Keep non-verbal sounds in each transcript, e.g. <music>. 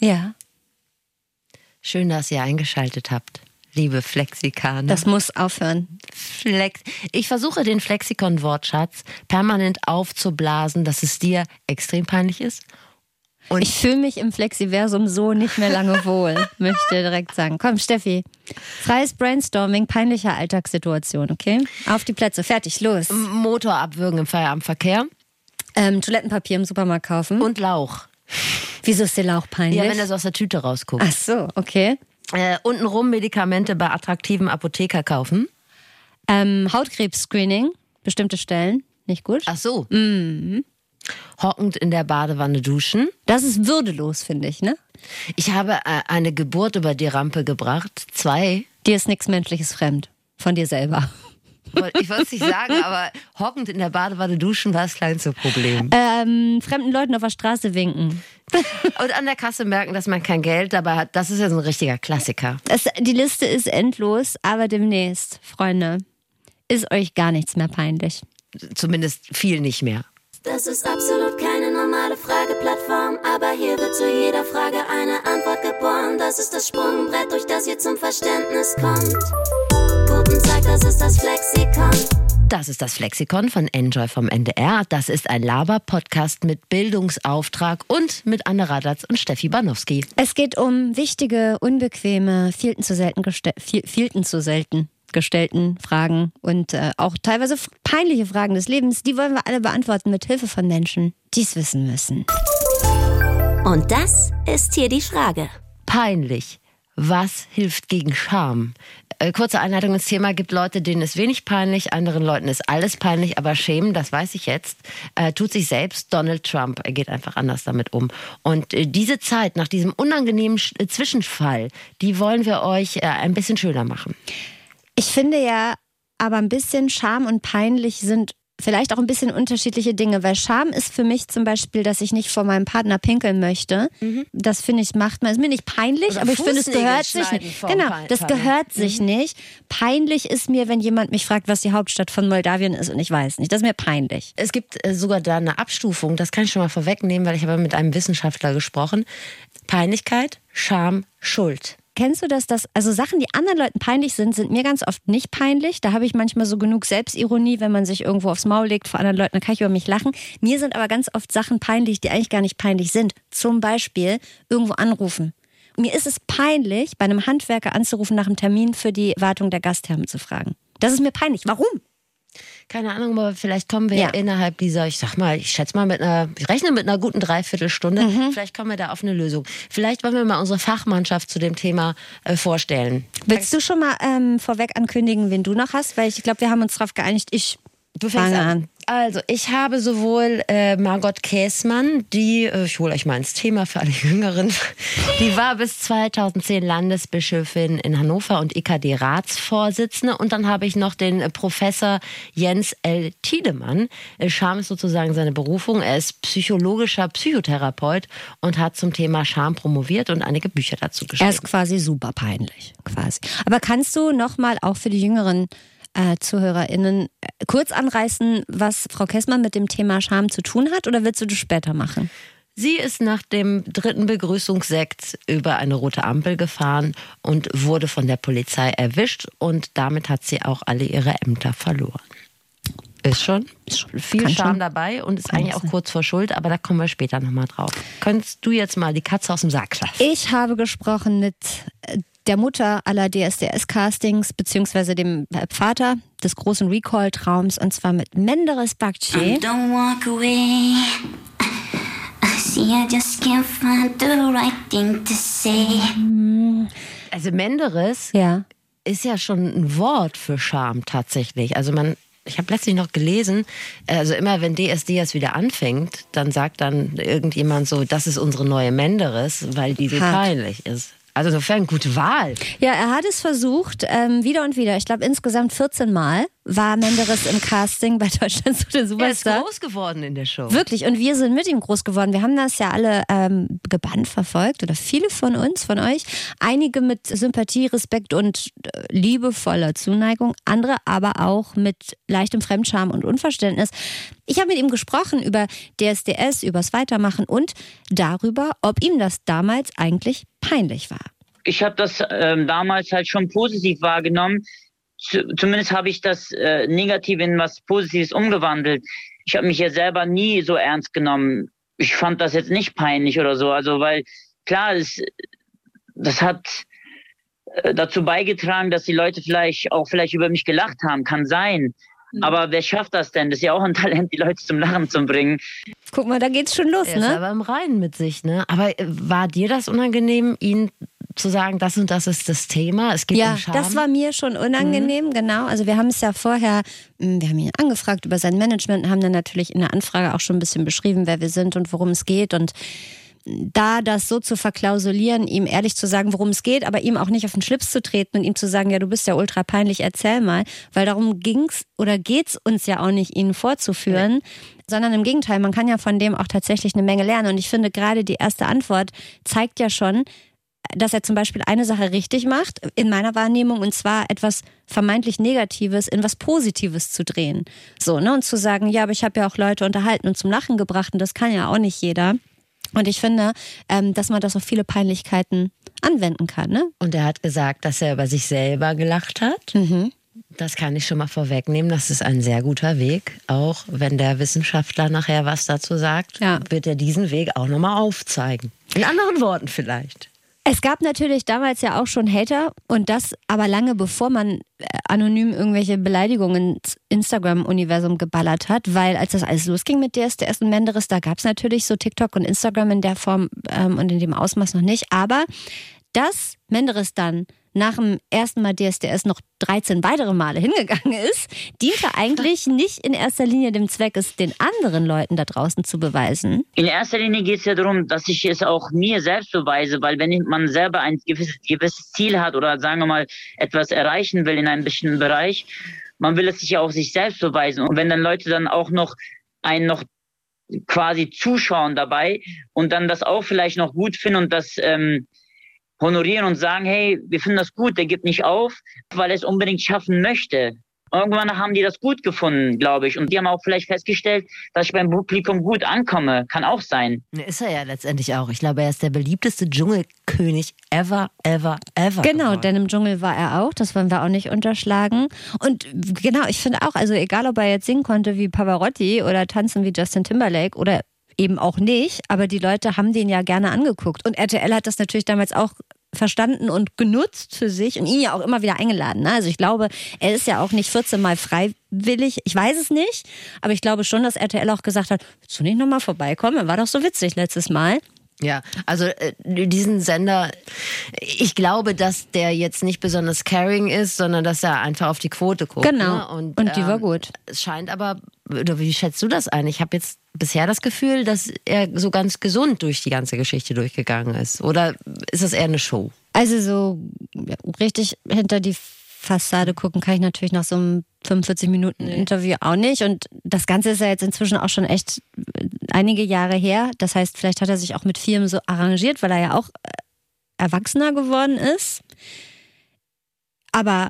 Ja. Schön, dass ihr eingeschaltet habt, liebe Flexikaner. Das muss aufhören. Flex ich versuche den Flexikon-Wortschatz permanent aufzublasen, dass es dir extrem peinlich ist. Und ich fühle mich im Flexiversum so nicht mehr lange wohl, <laughs> möchte direkt sagen. Komm, Steffi. Freies Brainstorming peinlicher Alltagssituation, okay? Auf die Plätze, fertig, los. Motor abwürgen im Feierabendverkehr. Ähm, Toilettenpapier im Supermarkt kaufen. Und Lauch. Wieso ist der Lauch peinlich? Ja, wenn er so aus der Tüte rausguckt. Ach so, okay. Äh, untenrum Medikamente bei attraktiven Apotheker kaufen. Ähm, Hautkrebs-Screening, bestimmte Stellen, nicht gut. Ach so. Mhm. Hockend in der Badewanne duschen. Das ist würdelos, finde ich, ne? Ich habe äh, eine Geburt über die Rampe gebracht. Zwei. Dir ist nichts Menschliches fremd. Von dir selber. Ich wollte es nicht sagen, <laughs> aber hockend in der Badewanne duschen war das kleinste Problem. Ähm, fremden Leuten auf der Straße winken. <laughs> Und an der Kasse merken, dass man kein Geld dabei hat. Das ist ja so ein richtiger Klassiker. Das, die Liste ist endlos, aber demnächst, Freunde, ist euch gar nichts mehr peinlich. Zumindest viel nicht mehr. Das ist absolut keine normale Frageplattform, aber hier wird zu jeder Frage eine Antwort geboren. Das ist das Sprungbrett, durch das ihr zum Verständnis kommt. Das ist das Flexikon. Das ist das Flexikon von Enjoy vom NDR. Das ist ein Laber-Podcast mit Bildungsauftrag und mit Anne Radatz und Steffi Banowski. Es geht um wichtige, unbequeme, vielten zu selten, vielten zu selten gestellten Fragen und äh, auch teilweise peinliche Fragen des Lebens. Die wollen wir alle beantworten mit Hilfe von Menschen, die es wissen müssen. Und das ist hier die Frage. Peinlich. Was hilft gegen Scham? Äh, kurze Einleitung ins Thema. Gibt Leute, denen ist wenig peinlich, anderen Leuten ist alles peinlich, aber schämen, das weiß ich jetzt, äh, tut sich selbst Donald Trump. Er geht einfach anders damit um. Und äh, diese Zeit nach diesem unangenehmen Sch äh, Zwischenfall, die wollen wir euch äh, ein bisschen schöner machen. Ich finde ja, aber ein bisschen Scham und peinlich sind vielleicht auch ein bisschen unterschiedliche Dinge, weil Scham ist für mich zum Beispiel, dass ich nicht vor meinem Partner pinkeln möchte. Mhm. Das finde ich macht man. Ist mir nicht peinlich, Oder aber ich finde, es gehört sich nicht. Genau, das gehört mhm. sich nicht. Peinlich ist mir, wenn jemand mich fragt, was die Hauptstadt von Moldawien ist und ich weiß nicht. Das ist mir peinlich. Es gibt äh, sogar da eine Abstufung, das kann ich schon mal vorwegnehmen, weil ich habe mit einem Wissenschaftler gesprochen. Peinlichkeit, Scham, Schuld kennst du das, dass, also Sachen, die anderen Leuten peinlich sind, sind mir ganz oft nicht peinlich. Da habe ich manchmal so genug Selbstironie, wenn man sich irgendwo aufs Maul legt vor anderen Leuten, dann kann ich über mich lachen. Mir sind aber ganz oft Sachen peinlich, die eigentlich gar nicht peinlich sind. Zum Beispiel irgendwo anrufen. Mir ist es peinlich, bei einem Handwerker anzurufen, nach einem Termin für die Wartung der Gastherme zu fragen. Das ist mir peinlich. Warum? Keine Ahnung, aber vielleicht kommen wir ja. innerhalb dieser, ich sag mal, ich schätze mal mit einer, ich rechne mit einer guten Dreiviertelstunde, mhm. vielleicht kommen wir da auf eine Lösung. Vielleicht wollen wir mal unsere Fachmannschaft zu dem Thema äh, vorstellen. Willst du schon mal ähm, vorweg ankündigen, wen du noch hast? Weil ich glaube, wir haben uns darauf geeinigt, ich Du fängst an. an. Also, ich habe sowohl äh, Margot Käßmann, die, äh, ich hole euch mal ins Thema für alle Jüngeren, <laughs> die war bis 2010 Landesbischöfin in Hannover und EKD-Ratsvorsitzende. Und dann habe ich noch den äh, Professor Jens L. Tiedemann. Scham ist sozusagen seine Berufung. Er ist psychologischer Psychotherapeut und hat zum Thema Scham promoviert und einige Bücher dazu geschrieben. Er ist quasi super peinlich, quasi. Aber kannst du nochmal auch für die Jüngeren äh, ZuhörerInnen äh, kurz anreißen, was Frau Kessmann mit dem Thema Scham zu tun hat oder willst du das später machen? Sie ist nach dem dritten Begrüßungssekt über eine rote Ampel gefahren und wurde von der Polizei erwischt und damit hat sie auch alle ihre Ämter verloren. Ist schon, viel Kann Scham schon. dabei und ist eigentlich auch kurz vor Schuld, aber da kommen wir später nochmal drauf. Könntest du jetzt mal die Katze aus dem Sack lassen? Ich habe gesprochen mit der Mutter aller DSDS-Castings, beziehungsweise dem Vater des großen Recall-Traums, und zwar mit Menderes Bakci. Don't walk away. See, I just can't find the right thing to say. Also Menderes ja. ist ja schon ein Wort für Scham tatsächlich. Also man ich habe letztlich noch gelesen, also immer wenn DSD jetzt wieder anfängt, dann sagt dann irgendjemand so, das ist unsere neue Menderes, weil die so peinlich ist. Also insofern gute Wahl. Ja, er hat es versucht, ähm, wieder und wieder. Ich glaube insgesamt 14 Mal war Menderes im Casting bei Deutschland zu der Superstar. Er ist groß geworden in der Show. Wirklich, und wir sind mit ihm groß geworden. Wir haben das ja alle ähm, gebannt verfolgt oder viele von uns, von euch. Einige mit Sympathie, Respekt und äh, liebevoller Zuneigung, andere aber auch mit leichtem Fremdscham und Unverständnis. Ich habe mit ihm gesprochen über DSDS, übers Weitermachen und darüber, ob ihm das damals eigentlich peinlich war. Ich habe das ähm, damals halt schon positiv wahrgenommen zumindest habe ich das äh, negativ in was Positives umgewandelt. Ich habe mich ja selber nie so ernst genommen. Ich fand das jetzt nicht peinlich oder so. Also, weil klar, es, das hat äh, dazu beigetragen, dass die Leute vielleicht auch vielleicht über mich gelacht haben. Kann sein. Mhm. Aber wer schafft das denn? Das ist ja auch ein <laughs> Talent, die Leute zum Lachen zu bringen. Guck mal, da geht's schon los, er ne? Ist aber im Reinen mit sich, ne? Aber äh, war dir das unangenehm, ihn zu sagen, das und das ist das Thema. Es geht ja, um Scham. das war mir schon unangenehm, mhm. genau. Also wir haben es ja vorher, hm, wir haben ihn angefragt über sein Management, haben dann natürlich in der Anfrage auch schon ein bisschen beschrieben, wer wir sind und worum es geht und da das so zu verklausulieren, ihm ehrlich zu sagen, worum es geht, aber ihm auch nicht auf den Schlips zu treten und ihm zu sagen, ja, du bist ja ultra peinlich, erzähl mal, weil darum ging's oder geht's uns ja auch nicht, ihn vorzuführen, ja. sondern im Gegenteil, man kann ja von dem auch tatsächlich eine Menge lernen und ich finde gerade die erste Antwort zeigt ja schon, dass er zum Beispiel eine Sache richtig macht, in meiner Wahrnehmung, und zwar etwas vermeintlich Negatives in was Positives zu drehen. So, ne? Und zu sagen, ja, aber ich habe ja auch Leute unterhalten und zum Lachen gebracht und das kann ja auch nicht jeder. Und ich finde, ähm, dass man das auf viele Peinlichkeiten anwenden kann. Ne? Und er hat gesagt, dass er über sich selber gelacht hat. Mhm. Das kann ich schon mal vorwegnehmen. Das ist ein sehr guter Weg. Auch wenn der Wissenschaftler nachher was dazu sagt, ja. wird er diesen Weg auch nochmal aufzeigen. In anderen Worten vielleicht. Es gab natürlich damals ja auch schon Hater und das aber lange bevor man äh, anonym irgendwelche Beleidigungen ins Instagram-Universum geballert hat, weil als das alles losging mit DSDS und Menderes, da gab es natürlich so TikTok und Instagram in der Form ähm, und in dem Ausmaß noch nicht. Aber dass Menderes dann nach dem ersten Mal DSDS noch 13 weitere Male <laughs> hingegangen ist, diente eigentlich nicht in erster Linie dem Zweck, es den anderen Leuten da draußen zu beweisen. In erster Linie geht es ja darum, dass ich es auch mir selbst beweise, weil wenn man selber ein gewisses, gewisses Ziel hat oder sagen wir mal etwas erreichen will in einem bestimmten Bereich, man will es sich ja auch sich selbst beweisen. Und wenn dann Leute dann auch noch einen noch quasi zuschauen dabei und dann das auch vielleicht noch gut finden und das ähm, honorieren und sagen, hey, wir finden das gut, der gibt nicht auf, weil er es unbedingt schaffen möchte. Irgendwann haben die das gut gefunden, glaube ich. Und die haben auch vielleicht festgestellt, dass ich beim Publikum gut ankomme. Kann auch sein. Ist er ja letztendlich auch. Ich glaube, er ist der beliebteste Dschungelkönig ever, ever, ever. Genau, geworden. denn im Dschungel war er auch. Das wollen wir auch nicht unterschlagen. Und genau, ich finde auch, also egal, ob er jetzt singen konnte wie Pavarotti oder tanzen wie Justin Timberlake oder eben auch nicht, aber die Leute haben den ja gerne angeguckt. Und RTL hat das natürlich damals auch verstanden und genutzt für sich und ihn ja auch immer wieder eingeladen. Ne? Also ich glaube, er ist ja auch nicht 14 Mal freiwillig. Ich weiß es nicht, aber ich glaube schon, dass RTL auch gesagt hat, willst du nicht nochmal vorbeikommen? War doch so witzig letztes Mal. Ja, also äh, diesen Sender, ich glaube, dass der jetzt nicht besonders caring ist, sondern dass er einfach auf die Quote guckt. Genau. Ne? Und, und die ähm, war gut. Es scheint aber, oder wie schätzt du das ein? Ich habe jetzt bisher das Gefühl, dass er so ganz gesund durch die ganze Geschichte durchgegangen ist. Oder ist das eher eine Show? Also so richtig hinter die Fassade gucken kann ich natürlich nach so einem 45 Minuten Interview auch nicht. Und das Ganze ist ja jetzt inzwischen auch schon echt einige Jahre her. Das heißt, vielleicht hat er sich auch mit Firmen so arrangiert, weil er ja auch äh, erwachsener geworden ist. Aber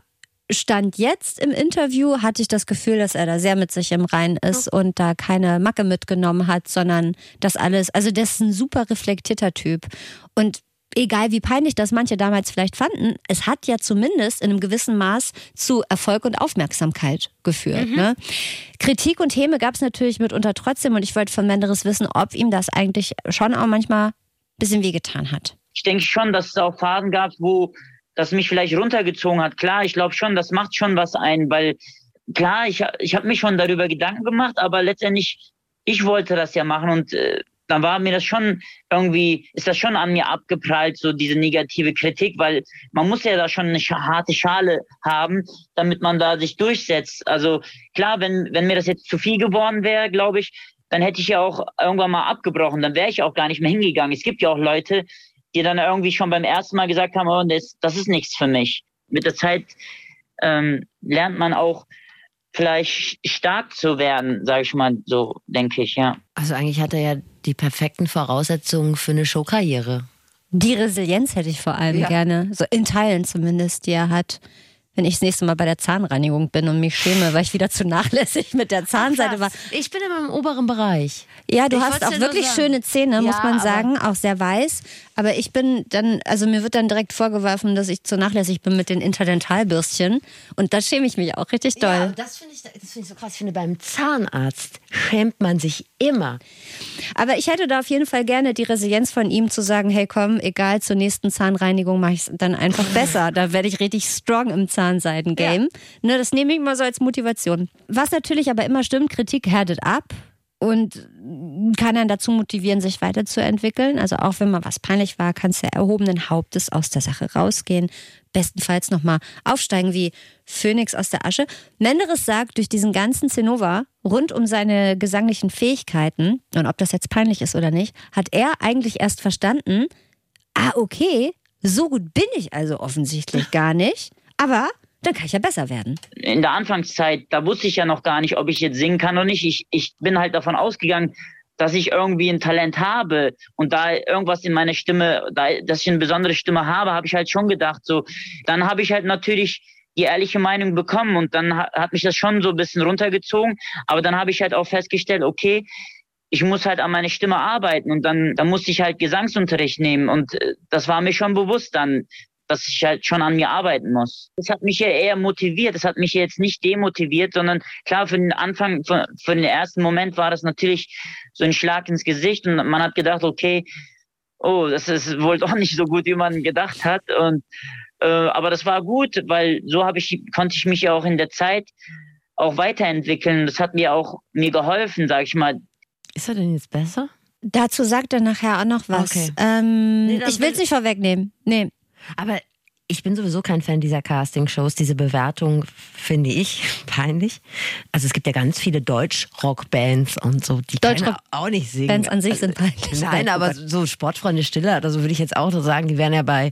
Stand jetzt im Interview hatte ich das Gefühl, dass er da sehr mit sich im Rein ist und da keine Macke mitgenommen hat, sondern das alles, also das ist ein super reflektierter Typ. Und egal wie peinlich das manche damals vielleicht fanden, es hat ja zumindest in einem gewissen Maß zu Erfolg und Aufmerksamkeit geführt. Mhm. Ne? Kritik und Häme gab es natürlich mitunter trotzdem und ich wollte von Menderes wissen, ob ihm das eigentlich schon auch manchmal ein bisschen wehgetan hat. Ich denke schon, dass es auch Phasen gab, wo das mich vielleicht runtergezogen hat. Klar, ich glaube schon, das macht schon was ein, weil klar, ich, ich habe mich schon darüber Gedanken gemacht, aber letztendlich, ich wollte das ja machen und äh, dann war mir das schon irgendwie, ist das schon an mir abgeprallt, so diese negative Kritik, weil man muss ja da schon eine harte Schale haben, damit man da sich durchsetzt. Also klar, wenn, wenn mir das jetzt zu viel geworden wäre, glaube ich, dann hätte ich ja auch irgendwann mal abgebrochen, dann wäre ich auch gar nicht mehr hingegangen. Es gibt ja auch Leute, die dann irgendwie schon beim ersten Mal gesagt haben, oh, das, das ist nichts für mich. Mit der Zeit ähm, lernt man auch vielleicht stark zu werden, sage ich mal so, denke ich, ja. Also eigentlich hat er ja die perfekten Voraussetzungen für eine Showkarriere. Die Resilienz hätte ich vor allem Ja. gerne, so in Teilen zumindest, die er hat. Wenn ich das nächste Mal bei der Zahnreinigung bin und mich schäme, weil ich wieder zu nachlässig mit der Zahnseite war. Ich bin immer im oberen Bereich. Ja, du Ich hast auch wirklich schöne Zähne, muss Ja, man aber- sagen, auch sehr weiß. Aber ich bin dann, also mir wird dann direkt vorgeworfen, dass ich zu nachlässig bin mit den Interdentalbürstchen. Und da schäme ich mich auch richtig doll. Ja, das finde ich, das find ich so krass. Ich finde, beim Zahnarzt schämt man sich immer. Aber ich hätte da auf jeden Fall gerne die Resilienz von ihm zu sagen, hey komm, egal, zur nächsten Zahnreinigung mache ich es dann einfach besser. Da werde ich richtig strong im Zahnseiden-Game. Ne, das nehme ich mal so als Motivation. Was natürlich aber immer stimmt, Kritik härtet ab und kann einen dazu motivieren, sich weiterzuentwickeln. Also auch wenn mal was peinlich war, kannst du erhobenen Hauptes aus der Sache rausgehen. Bestenfalls nochmal aufsteigen wie Phönix aus der Asche. Menderes sagt, durch diesen ganzen Zinnober rund um seine gesanglichen Fähigkeiten, und ob das jetzt peinlich ist oder nicht, hat er eigentlich erst verstanden, ah, okay, so gut bin ich also offensichtlich gar nicht, aber dann kann ich ja besser werden. in der Anfangszeit, da wusste ich ja noch gar nicht, ob ich jetzt singen kann oder nicht. Ich, ich bin halt davon ausgegangen, dass ich irgendwie ein Talent habe und da irgendwas in meiner Stimme, da, dass ich eine besondere Stimme habe, habe ich halt schon gedacht. So, dann habe ich halt natürlich die ehrliche Meinung bekommen und dann ha- hat mich das schon so ein bisschen runtergezogen. Aber dann habe ich halt auch festgestellt, okay, ich muss halt an meine Stimme arbeiten und dann, dann musste ich halt Gesangsunterricht nehmen und äh, das war mir schon bewusst dann, dass ich halt schon an mir arbeiten muss. Das hat mich ja eher motiviert. Das hat mich jetzt nicht demotiviert, sondern klar, für den Anfang, für, für den ersten Moment war das natürlich so ein Schlag ins Gesicht und man hat gedacht, okay, oh, das ist wohl doch nicht so gut, wie man gedacht hat. Und äh, aber das war gut, weil so habe ich konnte ich mich ja auch in der Zeit auch weiterentwickeln. Das hat mir auch mir geholfen, sag ich mal. Ist er denn jetzt besser? Dazu sagt er nachher auch noch was. Okay. Ähm, Nee, ich will es nicht vorwegnehmen. Nee. Aber ich bin sowieso kein Fan dieser Casting-Shows. Diese Bewertung finde ich <laughs> peinlich. Also es gibt ja ganz viele Deutsch-Rock-Bands und so, die können Deutschrock- auch nicht singen. Bands an sich sind peinlich. Nein, aber so Sportfreunde Stille oder so würde ich jetzt auch so sagen, die wären ja bei,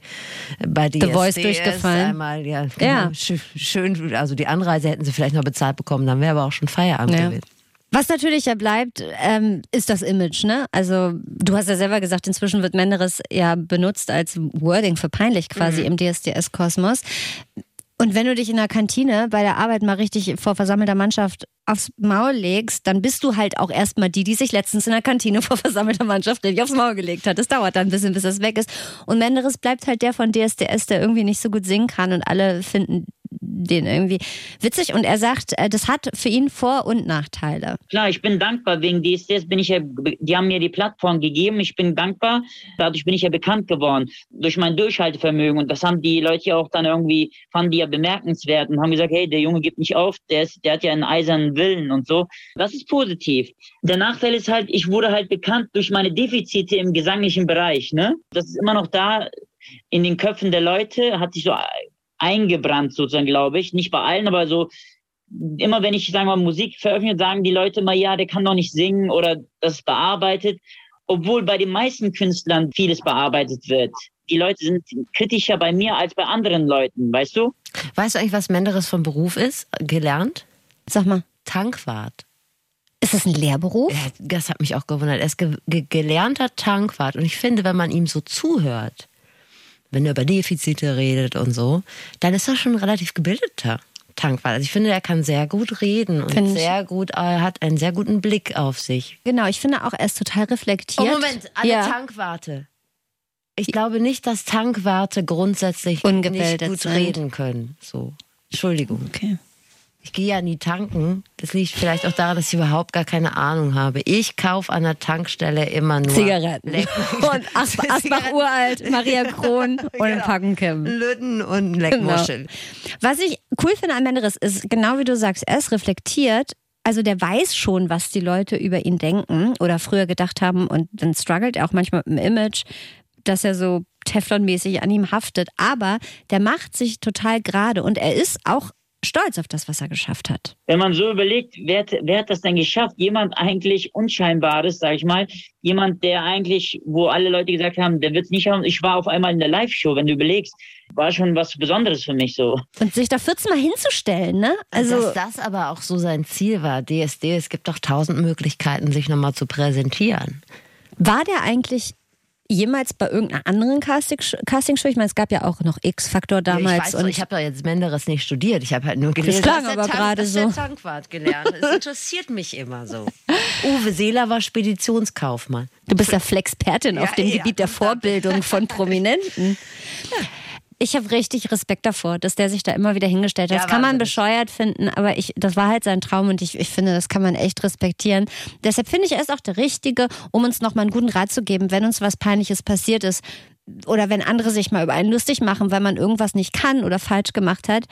bei DSDS Voice durchgefallen. Einmal, ja, Ja. genau, schö- schön, also die Anreise hätten sie vielleicht noch bezahlt bekommen, dann wäre aber auch schon Feierabend Ja. gewesen. Was natürlich ja bleibt, ähm, ist das Image, ne? Also du hast ja selber gesagt, inzwischen wird Menderes ja benutzt als Wording für peinlich quasi im DSDS-Kosmos. Und wenn du dich in der Kantine bei der Arbeit mal richtig vor versammelter Mannschaft aufs Maul legst, dann bist du halt auch erstmal die, die sich letztens in der Kantine <laughs> vor versammelter Mannschaft richtig aufs Maul gelegt hat. Das dauert dann ein bisschen, bis das weg ist. Und Menderes bleibt halt der von DSDS, der irgendwie nicht so gut singen kann und alle finden den irgendwie witzig. Und er sagt, äh, das hat für ihn Vor- und Nachteile. Klar, ich bin dankbar wegen DSDS bin ich ja, die haben mir die Plattform gegeben. Ich bin dankbar. Dadurch bin ich ja bekannt geworden durch mein Durchhaltevermögen und das haben die Leute ja auch dann irgendwie fanden die ja bemerkenswert und haben gesagt, hey, der Junge gibt nicht auf, der ist, der hat ja einen eisernen Willen und so. Das ist positiv. Der Nachteil ist halt, ich wurde halt bekannt durch meine Defizite im gesanglichen Bereich. Ne, das ist immer noch da in den Köpfen der Leute, hat sich so eingebrannt sozusagen, glaube ich. Nicht bei allen, aber so immer wenn ich, sagen wir mal, Musik veröffentliche, sagen die Leute immer, ja, der kann doch nicht singen oder das ist bearbeitet. Obwohl bei den meisten Künstlern vieles bearbeitet wird. Die Leute sind kritischer bei mir als bei anderen Leuten, weißt du? Weißt du eigentlich, was Menderes vom Beruf ist? Gelernt? Sag mal, Tankwart. ist das ein Lehrberuf? Das hat mich auch gewundert. Er ist ge ge gelernter Tankwart. Und ich finde, wenn man ihm so zuhört, wenn er über Defizite redet und so, dann ist er schon ein relativ gebildeter Tankwart. Also ich finde, er kann sehr gut reden und Finde sehr gut, er hat einen sehr guten Blick auf sich. Genau, ich finde auch, er ist total reflektiert. Oh, Moment, alle ja. Tankwarte. Ich glaube nicht, dass Tankwarte grundsätzlich Ungebildet nicht gut sind. reden können. So. Entschuldigung. Okay. Ich gehe ja nie tanken. Das liegt vielleicht auch daran, dass ich überhaupt gar keine Ahnung habe. Ich kaufe an der Tankstelle immer nur Zigaretten. Leck- <laughs> Und Asbach, <laughs> Asbach Uralt, Maria Kron <laughs> und ein Packen Kim. Lütten und Genau. Leckmuscheln. Was ich cool finde an Menderes ist, genau wie du sagst, er ist reflektiert. Also der weiß schon, was die Leute über ihn denken oder früher gedacht haben und dann struggelt er auch manchmal mit dem Image, dass er so Teflonmäßig an ihm haftet. Aber der macht sich total gerade und er ist auch stolz auf das, was er geschafft hat. Wenn man so überlegt, wer, wer hat das denn geschafft? Jemand eigentlich Unscheinbares, sag ich mal. Jemand, der eigentlich, wo alle Leute gesagt haben, der wird es nicht haben. Ich war auf einmal in der Live-Show, wenn du überlegst, war schon was Besonderes für mich so. Und sich da 14 Mal hinzustellen, ne? Also, Dass das aber auch so sein Ziel war, DSD, es gibt doch tausend Möglichkeiten, sich nochmal zu präsentieren. War der eigentlich jemals bei irgendeiner anderen Castingshow? Casting ich meine, es gab ja auch noch X-Factor damals. ich weiß, und ich habe ja jetzt Menderes nicht studiert. Ich habe halt nur gelesen, das klang aber gerade so. Der Tankwart gelernt. Es interessiert mich immer so. <laughs> Uwe Seeler war Speditionskaufmann. Du bist ja Flexpertin ja, auf dem ja, Gebiet der Vorbildung von Prominenten. Ja <laughs> ich habe richtig Respekt davor, dass der sich da immer wieder hingestellt hat. Ja, das kann man bescheuert finden, aber ich, das war halt sein Traum und ich, ich finde, das kann man echt respektieren. Deshalb finde ich, er ist auch der Richtige, um uns nochmal einen guten Rat zu geben, wenn uns was Peinliches passiert ist oder wenn andere sich mal über einen lustig machen, weil man irgendwas nicht kann oder falsch gemacht hat.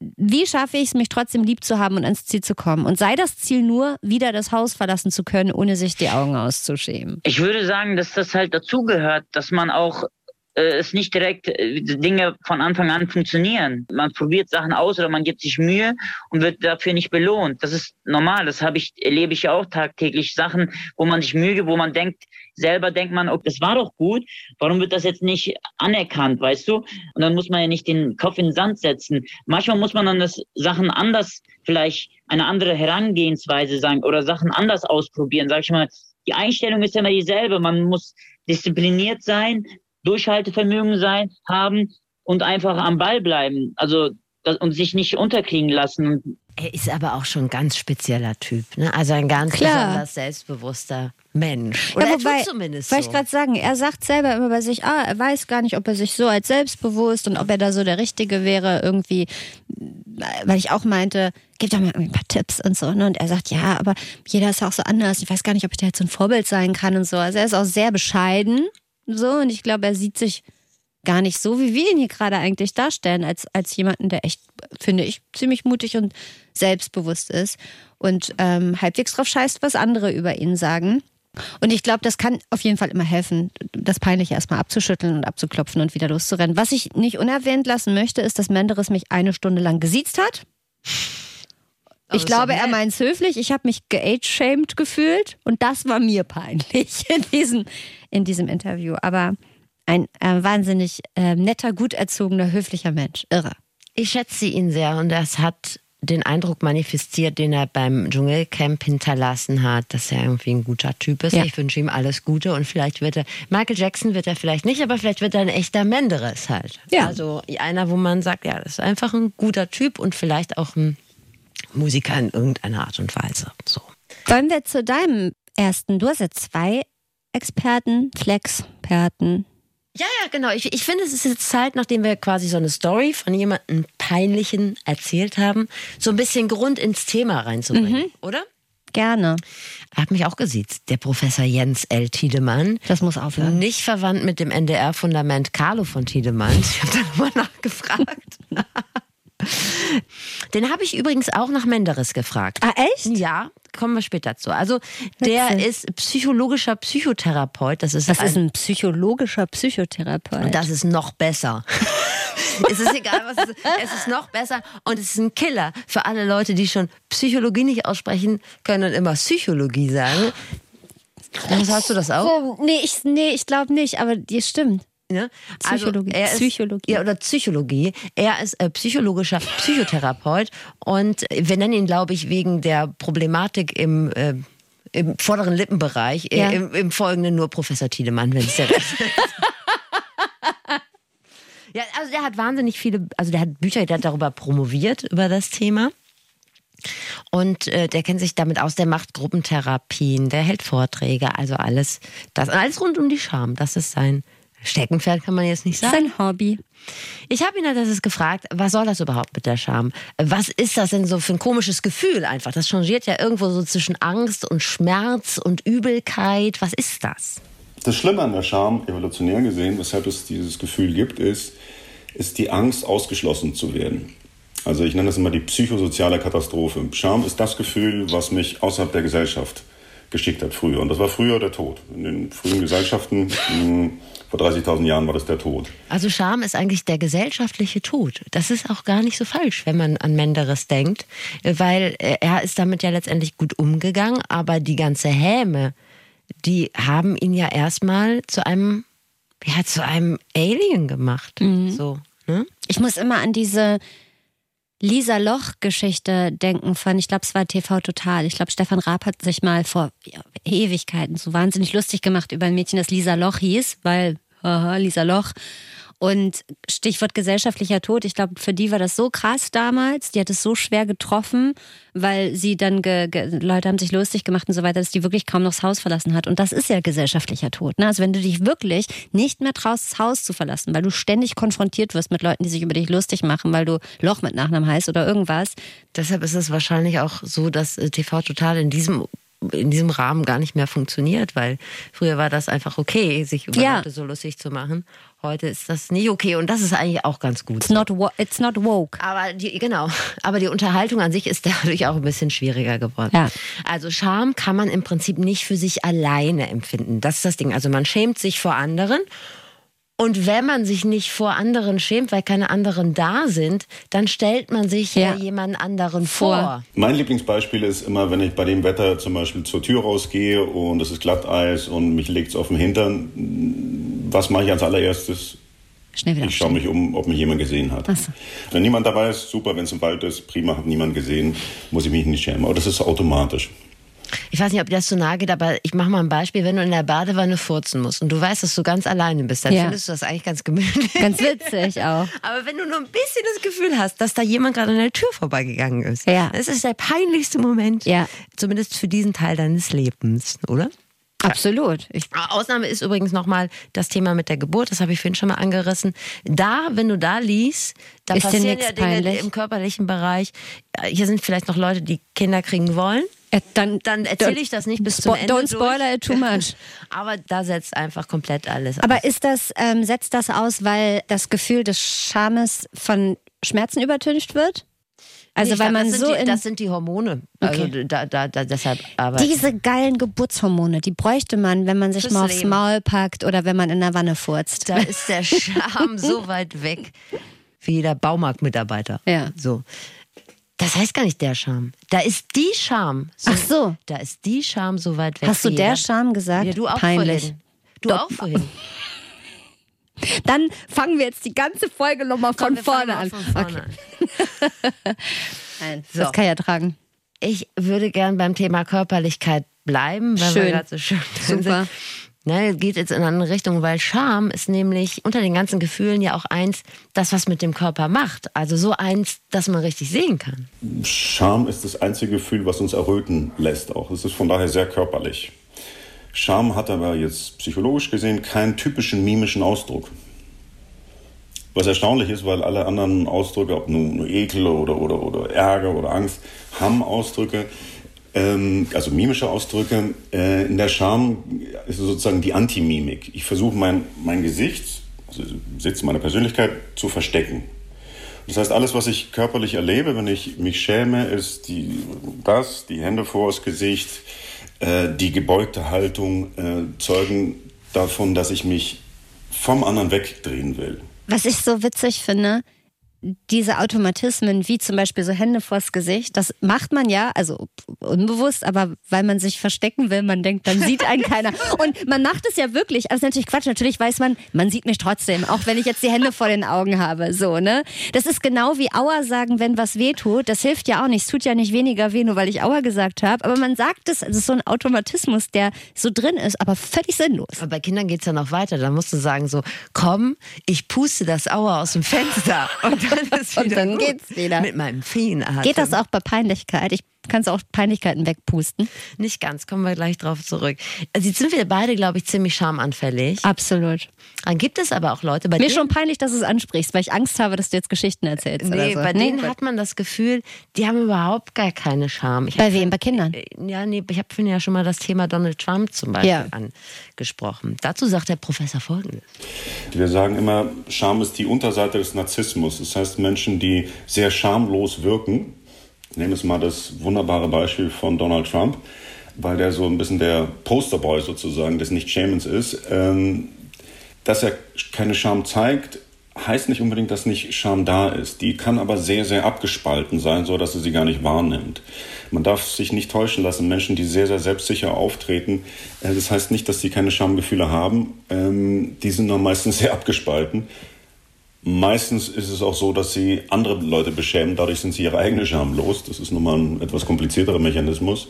Wie schaffe ich es, mich trotzdem lieb zu haben und ans Ziel zu kommen? Und sei das Ziel nur, wieder das Haus verlassen zu können, ohne sich die Augen auszuschämen? Ich würde sagen, dass das halt dazugehört, dass man auch äh, es nicht direkt äh, Dinge von Anfang an funktionieren. Man probiert Sachen aus oder man gibt sich Mühe und wird dafür nicht belohnt. Das ist normal. Das habe ich, erlebe ich ja auch tagtäglich. Sachen, wo man sich mühe, wo man denkt, selber denkt man, oh, das war doch gut. Warum wird das jetzt nicht anerkannt, weißt du? Und dann muss man ja nicht den Kopf in den Sand setzen. Manchmal muss man dann das Sachen anders, vielleicht eine andere Herangehensweise sagen oder Sachen anders ausprobieren. Sag ich mal, die Einstellung ist ja immer dieselbe. Man muss diszipliniert sein, Durchhaltevermögen sein, haben und einfach am Ball bleiben. Also das, und sich nicht unterkriegen lassen. Er ist aber auch schon ein ganz spezieller Typ, ne? Also ein ganz Klar. besonders selbstbewusster Mensch. Oder ja, wobei, zumindest Wollte ich gerade sagen, er sagt selber immer bei sich, ah, er weiß gar nicht, ob er sich so als selbstbewusst und ob er da so der Richtige wäre, irgendwie, weil ich auch meinte, gib doch mal ein paar Tipps und so. Ne? Und er sagt, ja, aber jeder ist auch so anders. Ich weiß gar nicht, ob ich da jetzt so ein Vorbild sein kann und so. Also er ist auch sehr bescheiden so, und ich glaube, er sieht sich gar nicht so, wie wir ihn hier gerade eigentlich darstellen, als, als jemanden, der echt, finde ich, ziemlich mutig und selbstbewusst ist und ähm, halbwegs drauf scheißt, was andere über ihn sagen. Und ich glaube, das kann auf jeden Fall immer helfen, das Peinliche erstmal abzuschütteln und abzuklopfen und wieder loszurennen. Was ich nicht unerwähnt lassen möchte, ist, dass Menderes mich eine Stunde lang gesiezt hat. Ich glaube, er meint es höflich. Ich habe mich geage-shamed gefühlt und das war mir peinlich <laughs> in diesem, in diesem Interview. Aber ein äh, wahnsinnig äh, netter, gut erzogener, höflicher Mensch. Irre. Ich schätze ihn sehr und das hat den Eindruck manifestiert, den er beim Dschungelcamp hinterlassen hat, dass er irgendwie ein guter Typ ist. Ja. Ich wünsche ihm alles Gute und vielleicht wird er, Michael Jackson wird er vielleicht nicht, aber vielleicht wird er ein echter Menderes halt. Ja. Also einer, wo man sagt, ja, das ist einfach ein guter Typ und vielleicht auch ein Musiker in irgendeiner Art und Weise. So. Wollen wir zu deinem ersten, du hast ja zwei Experten, Flexperten. Ja, ja, genau. Ich, ich finde, es ist jetzt Zeit, nachdem wir quasi so eine Story von jemandem Peinlichen erzählt haben, so ein bisschen Grund ins Thema reinzubringen, mhm. oder? Gerne. Er hat mich auch gesiezt, der Professor Jens L. Tiedemann. Das muss aufhören. Nicht verwandt mit dem NDR-Fundament Carlo von Tiedemann. Ich habe da nochmal <laughs> nachgefragt. <laughs> Den habe ich übrigens auch nach Menderes gefragt. Ah, echt? Ja, kommen wir später zu. Also, der Witzel. ist psychologischer Psychotherapeut. Das ist Was ein, ist ein psychologischer Psychotherapeut? Und das ist noch besser. <laughs> es ist egal, was es ist. Es ist noch besser und es ist ein Killer für alle Leute, die schon Psychologie nicht aussprechen können und immer Psychologie sagen. Hast du das auch? Nee, ich, nee, ich glaube nicht, aber die stimmt. Ne? Psychologie. Also Psychologie. ja, oder Psychologie. Er ist äh, psychologischer <laughs> Psychotherapeut und wir nennen ihn, glaube ich, wegen der Problematik im, äh, im vorderen Lippenbereich, äh, ja. im, im, Folgenden nur Professor Tiedemann, wenn es der ist. <laughs> ja, also der hat wahnsinnig viele, also der hat Bücher, der hat darüber promoviert, über das Thema. Und äh, der kennt sich damit aus, der macht Gruppentherapien, der hält Vorträge, also alles das, alles rund um die Scham. Das ist sein Steckenpferd kann man jetzt nicht sagen. Sein Hobby. Ich habe ihn halt das gefragt, was soll das überhaupt mit der Scham? Was ist das denn so für ein komisches Gefühl einfach? Das changiert ja irgendwo so zwischen Angst und Schmerz und Übelkeit. Was ist das? Das Schlimme an der Scham, evolutionär gesehen, weshalb es dieses Gefühl gibt, ist, ist die Angst, ausgeschlossen zu werden. Also ich nenne das immer die psychosoziale Katastrophe. Scham ist das Gefühl, was mich außerhalb der Gesellschaft geschickt hat früher. Und das war früher der Tod. In den frühen Gesellschaften, mh, vor 30.000 Jahren war das der Tod. Also Scham ist eigentlich der gesellschaftliche Tod. Das ist auch gar nicht so falsch, wenn man an Menderes denkt, weil äh, er ist damit ja letztendlich gut umgegangen, aber die ganze Häme, die haben ihn ja erstmal zu einem, ja, zu einem Alien gemacht. So, ne? Ich muss immer an diese Lisa Loch-Geschichte denken von, ich glaube, es war TV Total. Ich glaube, Stefan Raab hat sich mal vor Ewigkeiten so wahnsinnig lustig gemacht über ein Mädchen, das Lisa Loch hieß, weil, haha, Lisa Loch. Und Stichwort gesellschaftlicher Tod, ich glaube, für die war das so krass damals, die hat es so schwer getroffen, weil sie dann, Leute haben sich lustig gemacht und so weiter, dass die wirklich kaum noch das Haus verlassen hat. Und das ist ja gesellschaftlicher Tod. Ne? Also wenn du dich wirklich nicht mehr traust, das Haus zu verlassen, weil du ständig konfrontiert wirst mit Leuten, die sich über dich lustig machen, weil du Loch mit Nachnamen heißt oder irgendwas. Deshalb ist es wahrscheinlich auch so, dass äh, TV Total in diesem in diesem Rahmen gar nicht mehr funktioniert, weil früher war das einfach okay, sich über Ja. Leute so lustig zu machen. Heute ist das nicht okay und das ist eigentlich auch ganz gut. It's not, it's not woke. Aber die, genau, aber die Unterhaltung an sich ist <laughs> dadurch auch ein bisschen schwieriger geworden. Ja. Also Scham kann man im Prinzip nicht für sich alleine empfinden. Das ist das Ding. Also man schämt sich vor anderen. Und wenn man sich nicht vor anderen schämt, weil keine anderen da sind, dann stellt man sich ja, Ja. jemand anderen vor. Mein Lieblingsbeispiel ist immer, wenn ich bei dem Wetter zum Beispiel zur Tür rausgehe und es ist Glatteis und mich legt's auf den Hintern. Was mache ich als allererstes? Schnell wieder Ich schaue mich um, ob mich jemand gesehen hat. So. Wenn niemand dabei ist, super. Wenn es im Wald ist, prima, hat niemand gesehen, muss ich mich nicht schämen. Aber das ist automatisch. Ich weiß nicht, ob dir das so nahe geht, aber ich mache mal ein Beispiel. Wenn du in der Badewanne furzen musst und du weißt, dass du ganz alleine bist, dann Ja. findest du das eigentlich ganz gemütlich. Ganz witzig <laughs> auch. Aber wenn du nur ein bisschen das Gefühl hast, dass da jemand gerade an der Tür vorbeigegangen ist, Ja. das ist der peinlichste Moment, Ja. zumindest für diesen Teil deines Lebens, oder? Absolut. Ich, Ausnahme ist übrigens nochmal das Thema mit der Geburt, das habe ich vorhin schon mal angerissen. Da, wenn du da liest, da Ist passieren ja Dinge peinlich? im körperlichen Bereich. Hier sind vielleicht noch Leute, die Kinder kriegen wollen. Äh, dann Dann erzähle ich das nicht bis zum Ende Don't spoiler it too much. <laughs> Aber da setzt einfach komplett alles aus. Aber ist das, ähm, setzt das aus, weil das Gefühl des Schames von Schmerzen übertüncht wird? Also Nee, weil glaub, man das sind so die, in das sind die Hormone. Also Okay. da, da, da, deshalb aber diese geilen Geburtshormone, die bräuchte man, wenn man sich Fürs mal aufs Leben. Maul packt oder wenn man in der Wanne furzt. da ist der Charme <laughs> so weit weg wie jeder Baumarktmitarbeiter. Ja. So. Das heißt gar nicht der Charme. Da ist die Charme. Ach so. Da ist die Charme so weit weg. Hast du der. Charme gesagt? Ja, du auch Peinlich. vorhin. Du Doch. auch vorhin. <laughs> Dann fangen wir jetzt die ganze Folge nochmal von wir vorne an. Von vorne an. <laughs> Nein, So. das kann ja tragen. Ich würde gern beim Thema Körperlichkeit bleiben, weil wir Schön. gerade so schön Super. sind. Ne, geht jetzt in eine andere Richtung, weil Scham ist nämlich unter den ganzen Gefühlen ja auch eins, das was mit dem Körper macht. Also so eins, das man richtig sehen kann. Scham ist das einzige Gefühl, was uns erröten lässt auch. Es ist von daher sehr körperlich. Scham hat aber jetzt psychologisch gesehen keinen typischen mimischen Ausdruck. Was erstaunlich ist, weil alle anderen Ausdrücke, ob nur Ekel oder, oder, oder Ärger oder Angst, haben Ausdrücke, ähm, also mimische Ausdrücke. Äh, in der Scham ist sozusagen die Antimimik. Ich versuche mein, mein Gesicht, also Sitz meiner Persönlichkeit, zu verstecken. Das heißt, alles, was ich körperlich erlebe, wenn ich mich schäme, ist die, das, die Hände vor das Gesicht, äh, die gebeugte Haltung, äh, zeugen davon, dass ich mich vom anderen wegdrehen will. Was ich so witzig finde, diese Automatismen, wie zum Beispiel so Hände vors Gesicht, das macht man ja, also unbewusst, aber weil man sich verstecken will, man denkt, dann sieht einen <laughs> keiner. Und man macht es ja wirklich, also natürlich Quatsch, natürlich weiß man, man sieht mich trotzdem, auch wenn ich jetzt die Hände vor den Augen habe, so, ne? Das ist genau wie Aua sagen, wenn was weh tut, das hilft ja auch nicht, es tut ja nicht weniger weh, nur weil ich Aua gesagt habe, aber man sagt es, es ist so ein Automatismus, der so drin ist, aber völlig sinnlos. Aber bei Kindern geht's ja noch weiter. Da musst du sagen so, komm, ich puste das Aua aus dem Fenster. <laughs> Und <laughs> dann, ist Und dann gut. geht's wieder. Mit meinem Feenatem. Geht das auch bei Peinlichkeit? Ich kann auch Peinlichkeiten wegpusten. Nicht ganz, kommen wir gleich drauf zurück. Also jetzt sind wir beide, glaube ich, ziemlich schamanfällig. Absolut. Dann gibt es aber auch Leute, bei Mir denen, schon peinlich, dass du es ansprichst, weil ich Angst habe, dass du jetzt Geschichten erzählst. nee, oder so. bei denen gut. hat man das Gefühl, die haben überhaupt gar keine Scham. Ich Bei wem? Bei Kindern? Ja, nee, ich habe vorhin ja schon mal das Thema Donald Trump zum Beispiel Ja. angesprochen. Dazu sagt der Professor Folgendes. Wir sagen immer, Scham ist die Unterseite des Narzissmus. Das heißt, Menschen, die sehr schamlos wirken, ich nehme jetzt mal das wunderbare Beispiel von Donald Trump, weil der so ein bisschen der Posterboy sozusagen des Nicht-Schämens ist. Ähm, dass er keine Scham zeigt, heißt nicht unbedingt, dass nicht Scham da ist. Die kann aber sehr, sehr abgespalten sein, so dass er sie gar nicht wahrnimmt. Man darf sich nicht täuschen lassen. Menschen, die sehr, sehr selbstsicher auftreten, äh, das heißt nicht, dass sie keine Schamgefühle haben. Ähm, die sind dann meistens <laughs> sehr abgespalten. Meistens ist es auch so, dass sie andere Leute beschämen. Dadurch sind sie ihre eigene Scham los. Das ist nun mal ein etwas komplizierterer Mechanismus.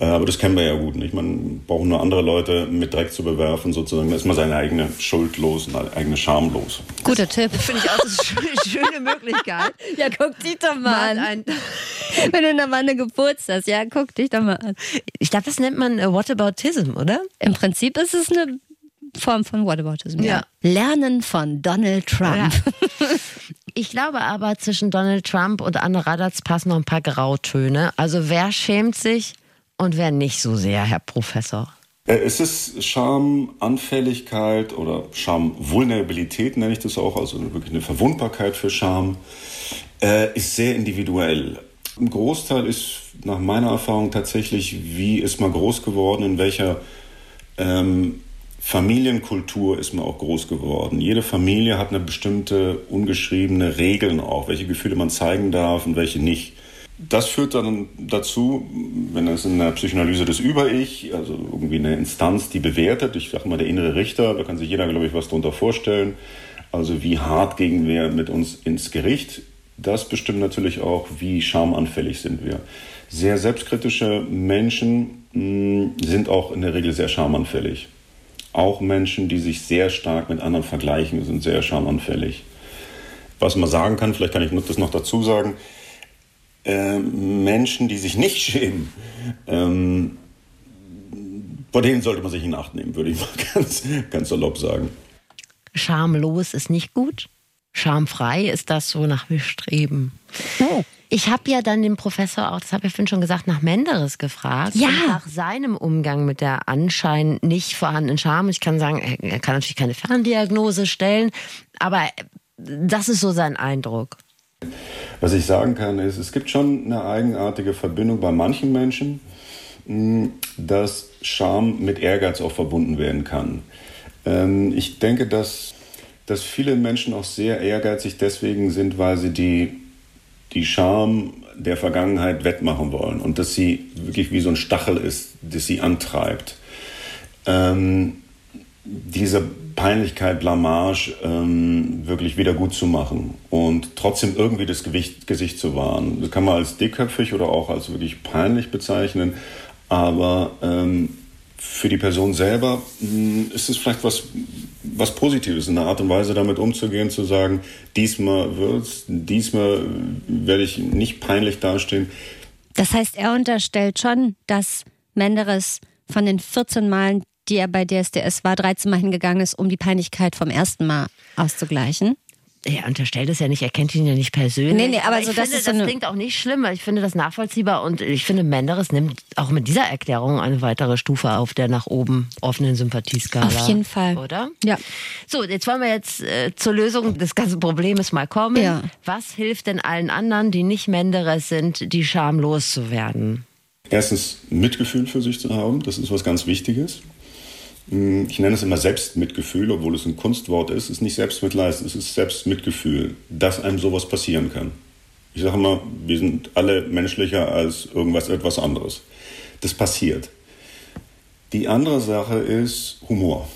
Äh, aber das kennen wir ja gut nicht. Man braucht nur andere Leute mit Dreck zu bewerfen, sozusagen. Da ist man seine eigene Schuld los, seine eigene Scham los. Guter Tipp. Finde ich auch eine schöne Möglichkeit. Ja, guck dich doch mal, Mal an. <laughs> Wenn du in der Wanne geputzt hast, ja, guck dich doch mal an. ich glaube, das nennt man äh, Whataboutism, oder? Im Prinzip ist es eine Form von Whataboutism. Ja. Lernen von Donald Trump. <laughs> Ich glaube aber, zwischen Donald Trump und Anne Radatz passen noch ein paar Grautöne. Also wer schämt sich und wer nicht so sehr, Herr Professor? Äh, Es ist Schamanfälligkeit oder Schamvulnerabilität, nenne ich das auch, also wirklich eine Verwundbarkeit für Scham, äh, ist sehr individuell. Ein Großteil ist nach meiner Erfahrung tatsächlich, wie ist man groß geworden, in welcher ähm, Familienkultur ist man auch groß geworden. Jede Familie hat eine bestimmte ungeschriebene Regeln auch, welche Gefühle man zeigen darf und welche nicht. Das führt dann dazu, wenn es in der Psychoanalyse das Über-Ich, also irgendwie eine Instanz, die bewertet, ich sage mal der innere Richter, da kann sich jeder, glaube ich, was darunter vorstellen. Also wie hart gehen wir mit uns ins Gericht? Das bestimmt natürlich auch, wie schamanfällig sind wir. Sehr selbstkritische Menschen mh, sind auch in der Regel sehr schamanfällig. Auch Menschen, die sich sehr stark mit anderen vergleichen, sind sehr schamanfällig. Was man sagen kann, vielleicht kann ich das noch dazu sagen, äh, Menschen, die sich nicht schämen, ähm, bei denen sollte man sich in Acht nehmen, würde ich mal <laughs> ganz, ganz salopp sagen. Schamlos ist nicht gut. Schamfrei ist das, wonach wir streben. Oh. Ich habe ja dann den Professor auch, das habe ich vorhin schon gesagt, nach Menderes gefragt. Ja. Und nach seinem Umgang mit der anscheinend nicht vorhandenen Scham. Ich kann sagen, er kann natürlich keine Ferndiagnose stellen, aber das ist so sein Eindruck. Was ich sagen kann, ist, es gibt schon eine eigenartige Verbindung bei manchen Menschen, mh, dass Scham mit Ehrgeiz auch verbunden werden kann. Ähm, Ich denke, dass, dass viele Menschen auch sehr ehrgeizig deswegen sind, weil sie die, die Scham der Vergangenheit wettmachen wollen und dass sie wirklich wie so ein Stachel ist, das sie antreibt. Ähm, diese Peinlichkeit, Blamage ähm, wirklich wieder gut zu machen und trotzdem irgendwie das Gewicht, Gesicht zu wahren. Das kann man als dickköpfig oder auch als wirklich peinlich bezeichnen, aber ähm, für die Person selber mh, ist es vielleicht was, was Positives, in der Art und Weise damit umzugehen, zu sagen, diesmal wird's, diesmal werde ich nicht peinlich dastehen. Das heißt, er unterstellt schon, dass Menderes von den 14 Malen, die er bei DSDS war, 13 Mal hingegangen ist, um die Peinlichkeit vom ersten Mal auszugleichen. Er unterstellt es ja nicht, er kennt ihn ja nicht persönlich. Nee, nee, aber ich so, das finde, ist so das eine- klingt auch nicht schlimm, weil ich finde das nachvollziehbar und ich finde, Menderes nimmt auch mit dieser Erklärung eine weitere Stufe auf der nach oben offenen Sympathieskala. Auf jeden Fall. Oder? Ja. So, jetzt wollen wir jetzt äh, zur Lösung des ganzen Problems mal kommen. Ja. Was hilft denn allen anderen, die nicht Menderes sind, die schamlos zu werden? Erstens Mitgefühl für sich zu haben, das ist was ganz Wichtiges. Mm, Ich nenne es immer Selbstmitgefühl, obwohl es ein Kunstwort ist. Ist nicht Selbstmitleid, es ist Selbstmitgefühl, dass einem sowas passieren kann. Ich sage immer, wir sind alle menschlicher als irgendwas etwas anderes. Das passiert. Die andere Sache ist Humor.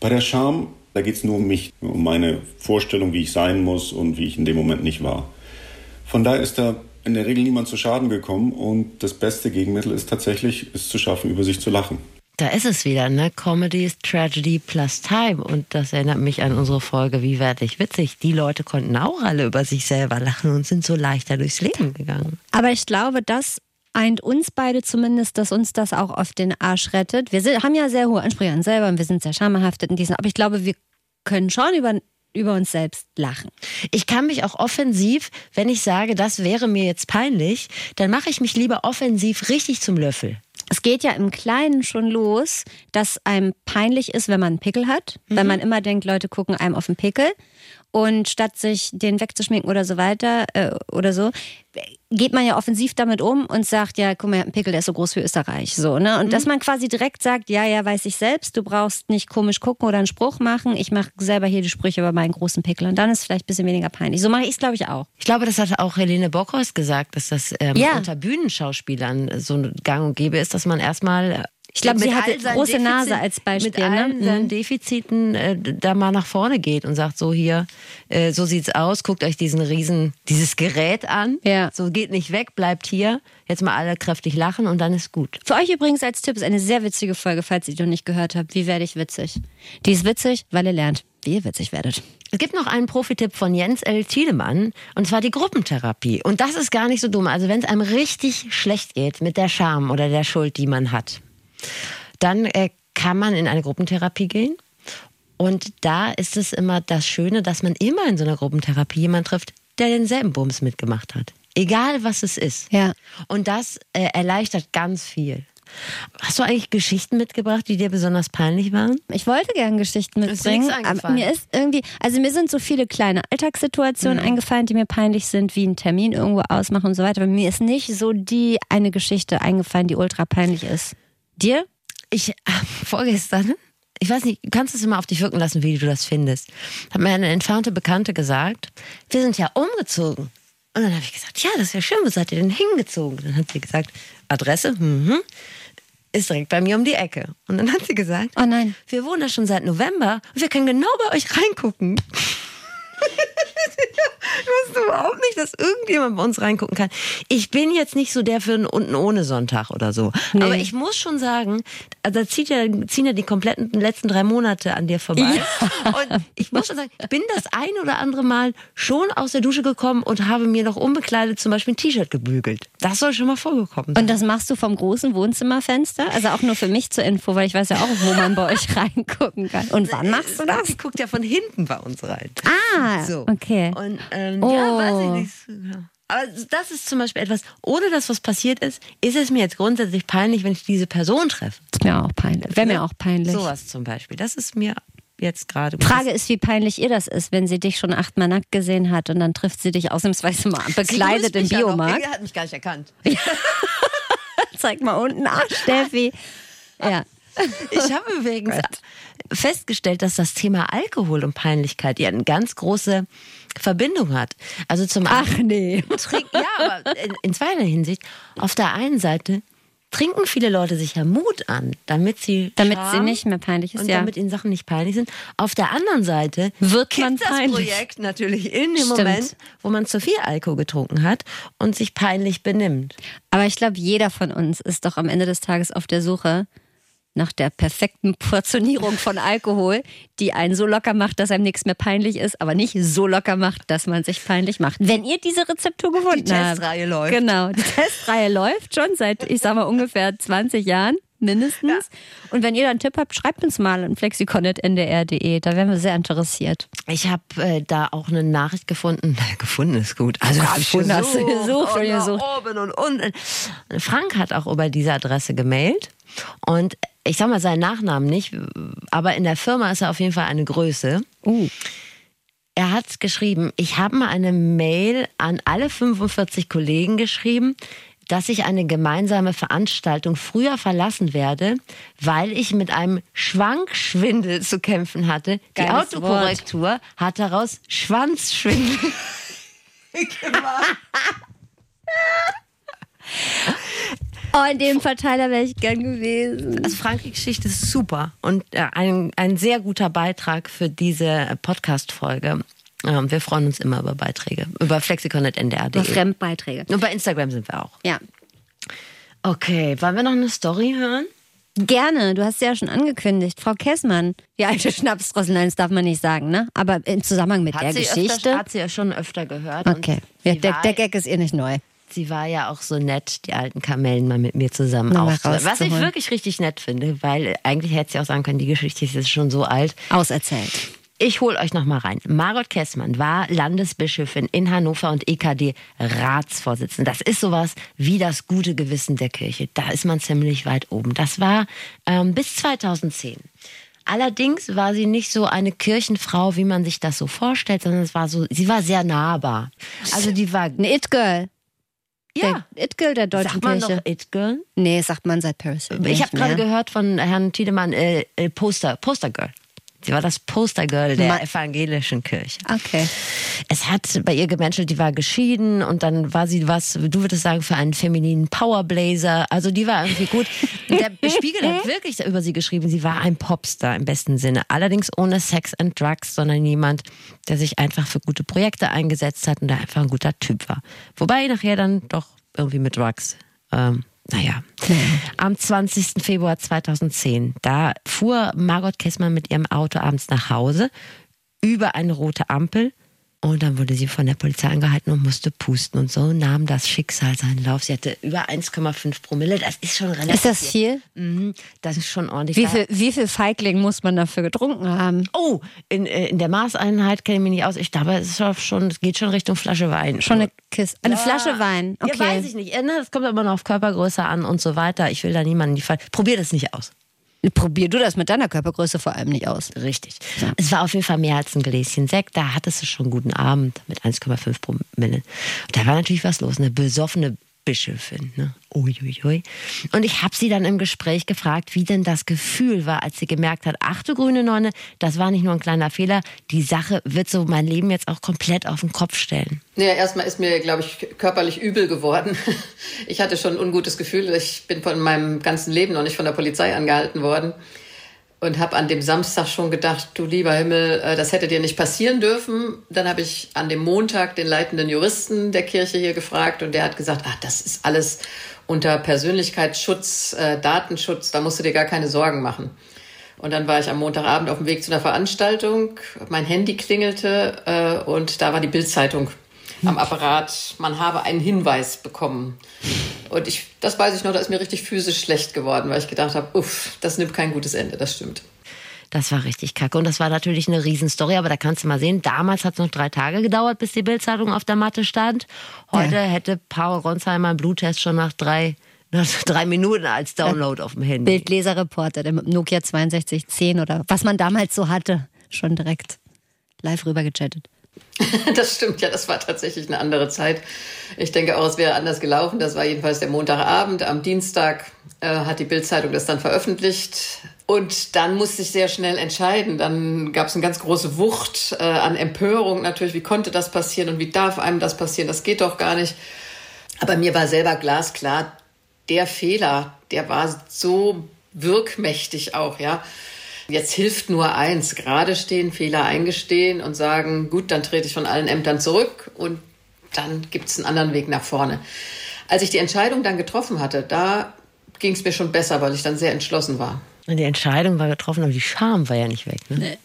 Bei der Scham, da geht es nur um mich, um meine Vorstellung, wie ich sein muss und wie ich in dem Moment nicht war. Von daher ist da in der Regel niemand zu Schaden gekommen und das beste Gegenmittel ist tatsächlich, es zu schaffen, über sich zu lachen. Da ist es wieder, ne? Comedy is Tragedy plus Time. Und das erinnert mich an unsere Folge Wie werde ich witzig? Die Leute konnten auch alle über sich selber lachen und sind so leichter durchs Leben gegangen. Aber ich glaube, das eint uns beide zumindest, dass uns das auch auf den Arsch rettet. Wir sind, haben ja sehr hohe Ansprüche an selber und wir sind sehr schamhaftet in diesen, aber ich glaube, wir können schon über, über uns selbst lachen. Ich kann mich auch offensiv, wenn ich sage, das wäre mir jetzt peinlich, dann mache ich mich lieber offensiv richtig zum Löffel. Es geht ja im Kleinen schon los, dass einem peinlich ist, wenn man einen Pickel hat, weil man immer denkt, Leute gucken einem auf den Pickel. Und statt sich den wegzuschminken oder so weiter äh, oder so, geht man ja offensiv damit um und sagt, ja, guck mal, ein Pickel, der ist so groß wie Österreich. So, ne? Und mhm. dass man quasi direkt sagt, ja, ja, weiß ich selbst, du brauchst nicht komisch gucken oder einen Spruch machen. Ich mache selber hier die Sprüche über meinen großen Pickel. Und dann ist es vielleicht ein bisschen weniger peinlich. So mache ich es, glaube ich, auch. Ich glaube, das hat auch Helene Bockhorst gesagt, dass das ähm, ja. unter Bühnenschauspielern so gang und gäbe ist, dass man erstmal ich glaube, sie hatte große Defizit, Nase als Beispiel. Mit allen ne? seinen. Defiziten äh, da mal nach vorne geht und sagt so hier, äh, so sieht's aus, guckt euch diesen riesen, dieses Gerät an. Ja. So geht nicht weg, bleibt hier. Jetzt mal alle kräftig lachen und dann ist gut. Für euch übrigens als Tipp ist eine sehr witzige Folge, falls ihr die noch nicht gehört habt. Wie werde ich witzig? Die ist witzig, weil ihr lernt, wie ihr witzig werdet. Es gibt noch einen Profitipp von Jens L. Thielemann und zwar die Gruppentherapie. Und das ist gar nicht so dumm. Also wenn es einem richtig schlecht geht mit der Scham oder der Schuld, die man hat dann äh, kann man in eine Gruppentherapie gehen. Und da ist es immer das Schöne, dass man immer in so einer Gruppentherapie jemanden trifft, der denselben Bums mitgemacht hat. Egal was es ist. Ja. Und das äh, erleichtert ganz viel. Hast du eigentlich Geschichten mitgebracht, die dir besonders peinlich waren? Ich wollte gerne Geschichten mitbringen, aber mir ist irgendwie, also mir sind so viele kleine Alltagssituationen mhm. eingefallen, die mir peinlich sind, wie einen Termin irgendwo ausmachen und so weiter. Aber mir ist nicht so die eine Geschichte eingefallen, die ultra peinlich ist. Dir? Ich, äh, vorgestern, ich weiß nicht, du kannst es immer auf dich wirken lassen, wie du das findest, hat mir eine entfernte Bekannte gesagt, wir sind ja umgezogen. Und dann habe ich gesagt, ja, das ist ja schön, wo seid ihr denn hingezogen? Dann hat sie gesagt, Adresse, mhm, ist direkt bei mir um die Ecke. Und dann hat sie gesagt, oh nein, wir wohnen da schon seit November und wir können genau bei euch reingucken. <laughs> ich wusste überhaupt nicht, dass irgendjemand bei uns reingucken kann. Ich bin jetzt nicht so der für einen unten ohne Sonntag oder so. Nee. Aber ich muss schon sagen, also da zieht ja, ziehen ja die kompletten letzten drei Monate an dir vorbei. Ja. Und ich muss schon sagen, ich bin das ein oder andere Mal schon aus der Dusche gekommen und habe mir noch unbekleidet zum Beispiel ein T-Shirt gebügelt. Das soll schon mal vorgekommen sein. Und das machst du vom großen Wohnzimmerfenster? Also auch nur für mich zur Info, weil ich weiß ja auch, wo man bei euch <laughs> reingucken kann. Und wann machst du das? Sie guckt ja von hinten bei uns rein. Ah, so. okay. Und ähm, oh. ja, weiß ich nicht. Aber das ist zum Beispiel etwas, ohne dass was passiert ist, ist es mir jetzt grundsätzlich peinlich, wenn ich diese Person treffe. Ist mir auch peinlich. Wäre mir auch peinlich. Sowas zum Beispiel. Das ist mir jetzt gerade. Frage ist, wie peinlich ihr das ist, wenn sie dich schon achtmal nackt gesehen hat und dann trifft sie dich ausnahmsweise mal bekleidet im Biomarkt. Ja hat mich gar nicht erkannt. <laughs> Zeig mal unten. Ach, Steffi. Ja. Ich habe übrigens <laughs> festgestellt, dass das Thema Alkohol und Peinlichkeit ja eine ganz große Verbindung hat. Also zum Ach nee. ja, aber in, in zweierlei Hinsicht. Auf der einen Seite trinken viele Leute sich ja Mut an, damit sie damit sie nicht mehr peinlich ist, und ja. damit ihnen Sachen nicht peinlich sind. Auf der anderen Seite wird man peinlich. das Projekt natürlich in dem Stimmt. Moment, wo man zu viel Alkohol getrunken hat und sich peinlich benimmt. Aber ich glaube, jeder von uns ist doch am Ende des Tages auf der Suche nach der perfekten Portionierung von Alkohol, die einen so locker macht, dass einem nichts mehr peinlich ist, aber nicht so locker macht, dass man sich peinlich macht. Wenn ihr diese Rezeptur gefunden habt. Die Testreihe habt, läuft. Genau, die Testreihe läuft schon seit, ich sag mal, ungefähr 20 Jahren mindestens. Ja. Und wenn ihr da einen Tipp habt, schreibt uns mal an flexikonet.ndr.de. Da wären wir sehr interessiert. Ich habe äh, da auch eine Nachricht gefunden. <laughs> gefunden ist gut. Also oh, gefunden hast du gesucht und gesucht. Oben und unten. Frank hat auch über diese Adresse gemailt. Und ich sag mal seinen Nachnamen nicht, aber in der Firma ist er auf jeden Fall eine Größe. Uh. Er hat geschrieben, ich habe mal eine Mail an alle 45 Kollegen geschrieben, dass ich eine gemeinsame Veranstaltung früher verlassen werde, weil ich mit einem Schwankschwindel zu kämpfen hatte. Geiles Die Autokorrektur Wort. hat daraus Schwanzschwindel <laughs> gemacht. <laughs> Oh, in dem Verteiler wäre ich gern gewesen. Also Frankie-Geschichte ist super und äh, ein, ein sehr guter Beitrag für diese Podcast-Folge. Ähm, wir freuen uns immer über Beiträge. Über flexikon.ndr.de. Über Fremdbeiträge. Und bei Instagram sind wir auch. Ja. Okay, wollen wir noch eine Story hören? Gerne, du hast ja schon angekündigt. Frau Kessmann, die alte Schnapsdrossel, nein, das darf man nicht sagen, ne? Aber im Zusammenhang mit hat der Geschichte. Öfter, hat sie ja schon öfter gehört. Okay, ja, der, der Gag ist ihr nicht neu sie war ja auch so nett, die alten Kamellen mal mit mir zusammen aufzuholen. Was ich wirklich richtig nett finde, weil eigentlich hätte sie auch sagen können, die Geschichte ist jetzt schon so alt. Auserzählt. Ich hole euch noch mal rein. Margot Kessmann war Landesbischöfin in Hannover und EKD-Ratsvorsitzende. Das ist sowas wie das gute Gewissen der Kirche. Da ist man ziemlich weit oben. Das war ähm, bis 2010. Allerdings war sie nicht so eine Kirchenfrau, wie man sich das so vorstellt, sondern es war so, sie war sehr nahbar. Also die war Ein It-Girl. ja. Der It-Girl der deutschen Sagt man Kirche. noch It Girl? Nee, sagt man seit Paris. Ich habe gerade gehört von Herrn Tiedemann äh, äh, Poster Poster Girl. Sie war das Postergirl der Ma- evangelischen Kirche. Okay. Es hat bei ihr gemenschelt, die war geschieden und dann war sie was, du würdest sagen, für einen femininen Powerblazer. Also die war irgendwie gut. Der <laughs> Spiegel hat wirklich über sie geschrieben, sie war ein Popstar im besten Sinne. Allerdings ohne Sex and Drugs, sondern jemand, der sich einfach für gute Projekte eingesetzt hat und der einfach ein guter Typ war. Wobei nachher dann doch irgendwie mit Drugs. Ähm, naja. Am 20. Februar 2010, da fuhr Margot Kessmann mit ihrem Auto abends nach Hause über eine rote Ampel und dann wurde sie von der Polizei angehalten und musste pusten und so nahm das Schicksal seinen Lauf. Sie hatte über 1,5 Promille, das ist schon relativ Ist das viel? Mhm, das ist schon ordentlich. Wie viel, wie viel Feigling muss man dafür getrunken haben? Oh, in, äh, in der Maßeinheit kenne ich mich nicht aus. Ich glaube, es ist schon, es geht schon Richtung Flasche Wein. Schon eine Kiste. Eine Ja. Flasche Wein. Okay. Ja, weiß ich nicht. Na, Das kommt aber noch auf Körpergröße an und so weiter. Ich will da niemanden die Fall. Probier das nicht aus. Probier du das mit deiner Körpergröße vor allem nicht aus. Richtig. Es war auf jeden Fall mehr als ein Gläschen Sekt. Da hattest du schon einen guten Abend mit 1,5 Promille. Und da war natürlich was los. Eine besoffene Bischöfin. Ne? Uiuiui. Und ich habe sie dann im Gespräch gefragt, wie denn das Gefühl war, als sie gemerkt hat, ach du grüne Nonne, das war nicht nur ein kleiner Fehler. Die Sache wird so mein Leben jetzt auch komplett auf den Kopf stellen. Naja, erstmal ist mir, glaube ich, körperlich übel geworden. <laughs> Ich hatte schon ein ungutes Gefühl. Ich bin von meinem ganzen Leben noch nicht von der Polizei angehalten worden und habe an dem Samstag schon gedacht, du lieber Himmel, äh, das hätte dir nicht passieren dürfen. Dann habe ich an dem Montag den leitenden Juristen der Kirche hier gefragt und der hat gesagt, ach, das ist alles unter Persönlichkeitsschutz, äh, Datenschutz, da musst du dir gar keine Sorgen machen. Und dann war ich am Montagabend auf dem Weg zu einer Veranstaltung. Mein Handy klingelte äh, und da war die Bildzeitung am Apparat. Man habe einen Hinweis bekommen. Und ich, das weiß ich noch, da ist mir richtig physisch schlecht geworden, weil ich gedacht habe, uff, das nimmt kein gutes Ende, das stimmt. Das war richtig kacke. Und das war natürlich eine Riesenstory, aber da kannst du mal sehen, damals hat es noch drei Tage gedauert, bis die Bildzeitung auf der Matte stand. Heute hätte Paul Ronsheimer einen Bluttest schon nach drei, nach drei Minuten als Download auf dem Handy. Bildleserreporter, der mit dem Nokia 6210 oder was man damals so hatte, schon direkt live rüber gechattet. <laughs> Das stimmt, ja, das war tatsächlich eine andere Zeit. Ich denke auch, es wäre anders gelaufen. Das war jedenfalls der Montagabend. Am Dienstag äh, hat die Bildzeitung das dann veröffentlicht. Und dann musste ich sehr schnell entscheiden. Dann gab es eine ganz große Wucht äh, an Empörung natürlich. Wie konnte das passieren und wie darf einem das passieren? Das geht doch gar nicht. Aber mir war selber glasklar, der Fehler, der war so wirkmächtig auch, ja. Jetzt hilft nur eins, gerade stehen, Fehler eingestehen und sagen, gut, dann trete ich von allen Ämtern zurück und dann gibt es einen anderen Weg nach vorne. Als ich die Entscheidung dann getroffen hatte, da ging es mir schon besser, weil ich dann sehr entschlossen war. Und die Entscheidung war getroffen, aber die Scham war ja nicht weg. Ne?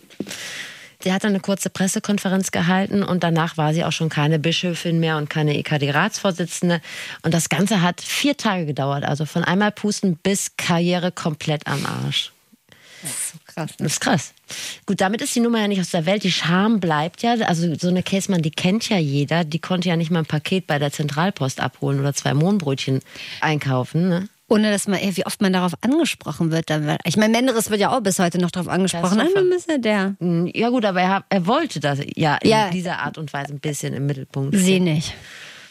Sie hat dann eine kurze Pressekonferenz gehalten und danach war sie auch schon keine Bischöfin mehr und keine EKD-Ratsvorsitzende. Und das Ganze hat vier Tage gedauert, also von einmal pusten bis Karriere komplett am Arsch. Krass. Das ist krass. Gut, damit ist die Nummer ja nicht aus der Welt. Die Scham bleibt ja. Also so eine Casemann, die kennt ja jeder. Die konnte ja nicht mal ein Paket bei der Zentralpost abholen oder zwei Mohnbrötchen einkaufen. Ne? Ohne dass man, ey, wie oft man darauf angesprochen wird. Dann Ich meine, Menderes wird ja auch bis heute noch darauf angesprochen. Das Nein, ist ist ja der. Hm, Ja gut, aber er, er wollte das ja in Ja. dieser Art und Weise ein bisschen im Mittelpunkt. Sie nicht.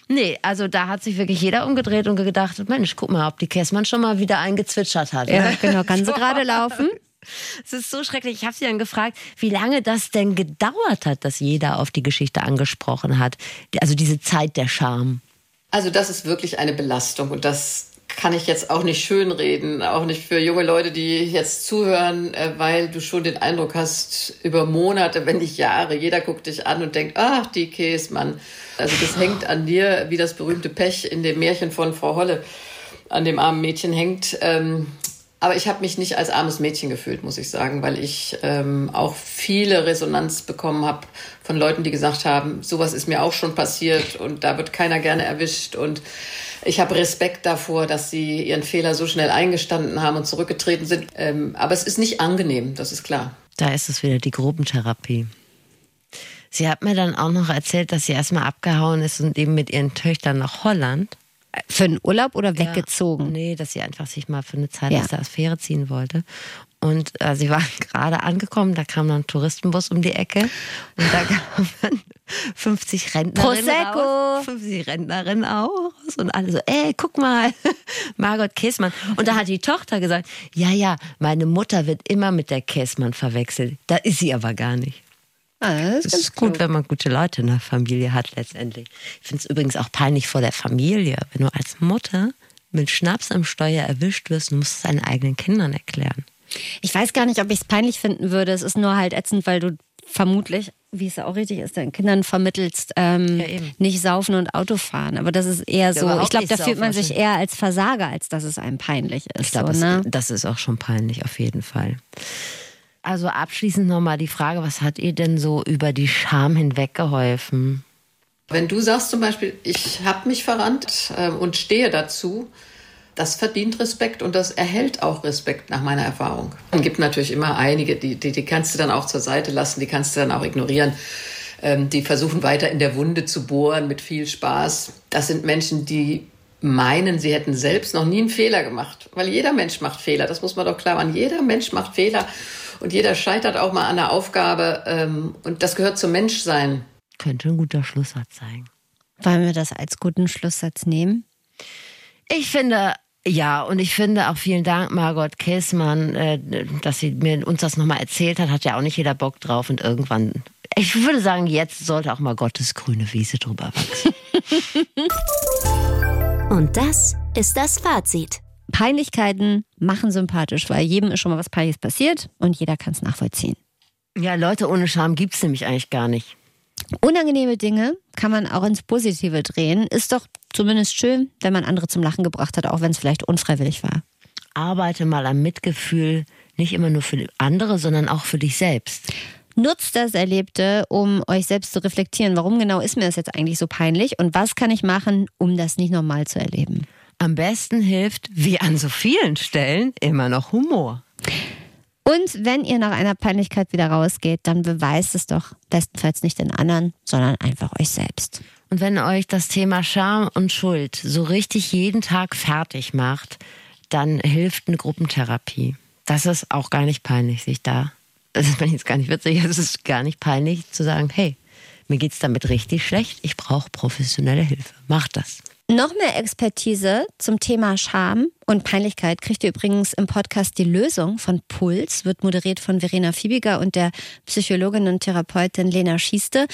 Nee, also da hat sich wirklich jeder umgedreht und gedacht, Mensch, guck mal, ob die Käsmann schon mal wieder eingezwitschert hat. Ja, genau. Kann sie <laughs> gerade laufen? Es ist so schrecklich. Ich habe sie dann gefragt, wie lange das denn gedauert hat, dass jeder auf die Geschichte angesprochen hat. Also diese Zeit der Scham. Also das ist wirklich eine Belastung und das kann ich jetzt auch nicht schönreden, auch nicht für junge Leute, die jetzt zuhören, äh, weil du schon den Eindruck hast, über Monate, wenn nicht Jahre, jeder guckt dich an und denkt, ach, die Käsmann. Also das hängt an dir, wie das berühmte Pech in dem Märchen von Frau Holle an dem armen Mädchen hängt. Ähm, aber ich habe mich nicht als armes Mädchen gefühlt, muss ich sagen, weil ich ähm, auch viele Resonanz bekommen habe von Leuten, die gesagt haben, sowas ist mir auch schon passiert und da wird keiner gerne erwischt. Und ich habe Respekt davor, dass sie ihren Fehler so schnell eingestanden haben und zurückgetreten sind. Ähm, aber es ist nicht angenehm, das ist klar. Da ist es wieder die Gruppentherapie. Sie hat mir dann auch noch erzählt, dass sie erstmal abgehauen ist und eben mit ihren Töchtern nach Holland. Für einen Urlaub oder weggezogen? Ja, nee, dass sie einfach sich mal für eine Zeit Ja. aus der Affäre ziehen wollte. Und äh, sie war <laughs> gerade angekommen, da kam dann ein Touristenbus um die Ecke und da <laughs> kamen 50 Rentnerinnen Prosecco. raus, 50 Rentnerinnen auch raus und alle so, ey, guck mal, <laughs> Margot Käßmann. Und da hat die Tochter gesagt, ja, ja, meine Mutter wird immer mit der Käßmann verwechselt. Da ist sie aber gar nicht. Ah, das ist Es ganz ist gut, wenn man gute Leute in der Familie hat letztendlich. Ich finde es übrigens auch peinlich vor der Familie, wenn du als Mutter mit Schnaps am Steuer erwischt wirst und musst es deinen eigenen Kindern erklären. Ich weiß gar nicht, ob ich es peinlich finden würde. Es ist nur halt ätzend, weil du vermutlich, wie es ja auch richtig ist, deinen Kindern vermittelst, ähm, Ja, nicht saufen und Auto fahren. Aber das ist eher so, ich glaube, da fühlt man sich eher als Versager, als dass es einem peinlich ist. Ich glaube, so, ne? das ist auch schon peinlich, auf jeden Fall. Also abschließend nochmal die Frage, was hat ihr denn so über die Scham hinweg geholfen? Wenn du sagst zum Beispiel, ich habe mich verrannt äh, und stehe dazu, das verdient Respekt und das erhält auch Respekt nach meiner Erfahrung. Es gibt natürlich immer einige, die, die, die kannst du dann auch zur Seite lassen, die kannst du dann auch ignorieren. Ähm, die versuchen weiter in der Wunde zu bohren mit viel Spaß. Das sind Menschen, die meinen, sie hätten selbst noch nie einen Fehler gemacht. Weil jeder Mensch macht Fehler, das muss man doch klar machen. Jeder Mensch macht Fehler und jeder scheitert auch mal an der Aufgabe. Ähm, und das gehört zum Menschsein. Könnte ein guter Schlusssatz sein. Wollen wir das als guten Schlusssatz nehmen? Ich finde, ja, und ich finde auch vielen Dank, Margot Käßmann, äh, dass sie mir uns das nochmal erzählt hat. Hat ja auch nicht jeder Bock drauf und irgendwann, ich würde sagen, jetzt sollte auch mal Gottes grüne Wiese drüber wachsen. <laughs> Und das ist das Fazit. Peinlichkeiten machen sympathisch, weil jedem ist schon mal was Peinliches passiert und jeder kann es nachvollziehen. ja, Leute ohne Scham gibt's nämlich eigentlich gar nicht. Unangenehme Dinge kann man auch ins Positive drehen. Ist doch zumindest schön, wenn man andere zum Lachen gebracht hat, auch wenn es vielleicht unfreiwillig war. Arbeite mal am Mitgefühl, nicht immer nur für andere, sondern auch für dich selbst. Nutzt das Erlebte, um euch selbst zu reflektieren. Warum genau ist mir das jetzt eigentlich so peinlich und was kann ich machen, um das nicht nochmal zu erleben? Am besten hilft, wie an so vielen Stellen, immer noch Humor. Und wenn ihr nach einer Peinlichkeit wieder rausgeht, dann beweist es doch bestenfalls nicht den anderen, sondern einfach euch selbst. Und wenn euch das Thema Scham und Schuld so richtig jeden Tag fertig macht, dann hilft eine Gruppentherapie. Das ist auch gar nicht peinlich, sich da. Das ist mir jetzt gar nicht witzig, es ist gar nicht peinlich zu sagen, hey, mir geht's damit richtig schlecht, ich brauche professionelle Hilfe. Macht das. Noch mehr Expertise zum Thema Scham und Peinlichkeit kriegt ihr übrigens im Podcast Die Lösung von Puls, wird moderiert von Verena Fiebiger und der Psychologin und Therapeutin Lena Schieste.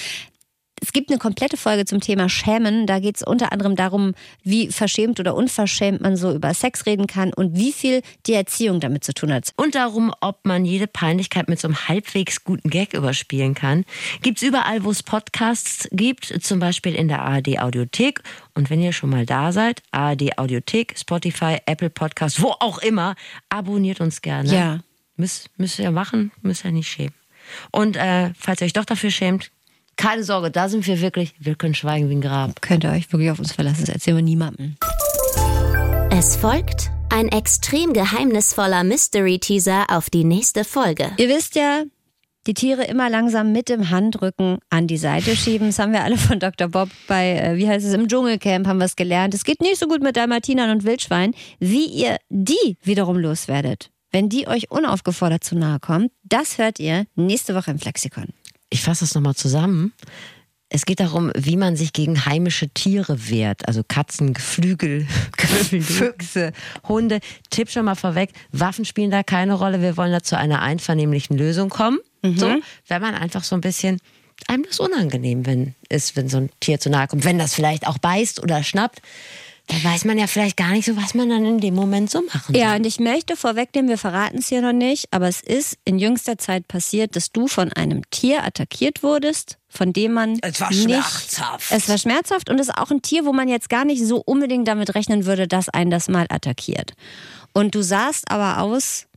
Es gibt eine komplette Folge zum Thema Schämen. Da geht es unter anderem darum, wie verschämt oder unverschämt man so über Sex reden kann und wie viel die Erziehung damit zu tun hat. Und darum, ob man jede Peinlichkeit mit so einem halbwegs guten Gag überspielen kann. Gibt's überall, wo es Podcasts gibt, zum Beispiel in der ARD Audiothek. Und wenn ihr schon mal da seid, ARD Audiothek, Spotify, Apple Podcasts, wo auch immer, abonniert uns gerne. Ja. Müsst, müsst ihr machen, müsst ihr nicht schämen. Und äh, falls ihr euch doch dafür schämt, keine Sorge, da sind wir wirklich, wir können schweigen wie ein Grab. Könnt ihr euch wirklich auf uns verlassen, das erzählen wir niemandem. Es folgt ein extrem geheimnisvoller Mystery-Teaser auf die nächste Folge. Ihr wisst ja, die Tiere immer langsam mit dem Handrücken an die Seite schieben. Das haben wir alle von Dr. Bob bei, äh, wie heißt es, im Dschungelcamp haben wir es gelernt. Es geht nicht so gut mit Dalmatinern und Wildschweinen. Wie ihr die wiederum loswerdet, wenn die euch unaufgefordert zu nahe kommt, das hört ihr nächste Woche im Flexikon. Ich fasse das nochmal zusammen. Es geht darum, wie man sich gegen heimische Tiere wehrt. Also Katzen, <laughs> Geflügel, Füchse, Hunde. Tipp schon mal vorweg, Waffen spielen da keine Rolle. Wir wollen da zu einer einvernehmlichen Lösung kommen. So, wenn man einfach so ein bisschen einem das unangenehm wenn, ist, wenn so ein Tier zu nahe kommt. Wenn das vielleicht auch beißt oder schnappt, dann weiß man ja vielleicht gar nicht so, was man dann in dem Moment so machen soll. Ja, und ich möchte vorwegnehmen, wir verraten es hier noch nicht, aber es ist in jüngster Zeit passiert, dass du von einem Tier attackiert wurdest, von dem man Es war nicht, schmerzhaft. Es war schmerzhaft und es ist auch ein Tier, wo man jetzt gar nicht so unbedingt damit rechnen würde, dass einen das mal attackiert. Und du sahst aber aus,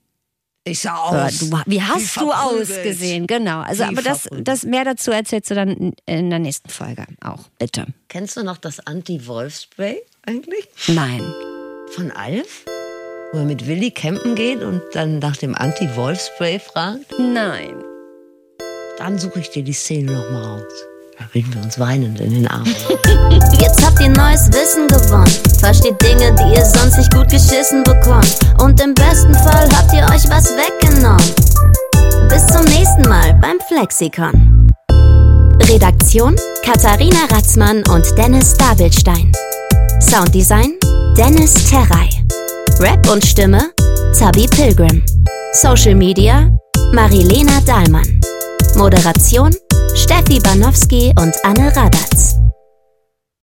Ich sah aus. du, wie hast du ausgesehen? Genau. Also, Wie aber das, das mehr dazu erzählst du dann in- in der nächsten Folge auch, bitte. Kennst du noch das Anti-Wolf-Spray eigentlich? Nein. Von Alf? Wo er mit Willi campen geht und dann nach dem Anti-Wolf-Spray fragt? Nein. Dann suche ich dir die Szene noch mal raus. Da liegen wir uns weinend in den Armen. <laughs> Jetzt habt ihr neues Wissen gewonnen. Versteht Dinge, die ihr sonst nicht gut geschissen bekommt. Und im besten Fall habt ihr euch was weggenommen. Bis zum nächsten Mal beim Flexikon. Redaktion Katharina Ratzmann und Dennis Dabelstein. Sounddesign Dennis Terrei. Rap und Stimme Zabi Pilgrim. Social Media Marilena Dahlmann. Moderation Steffi Banowski und Anne Radatz.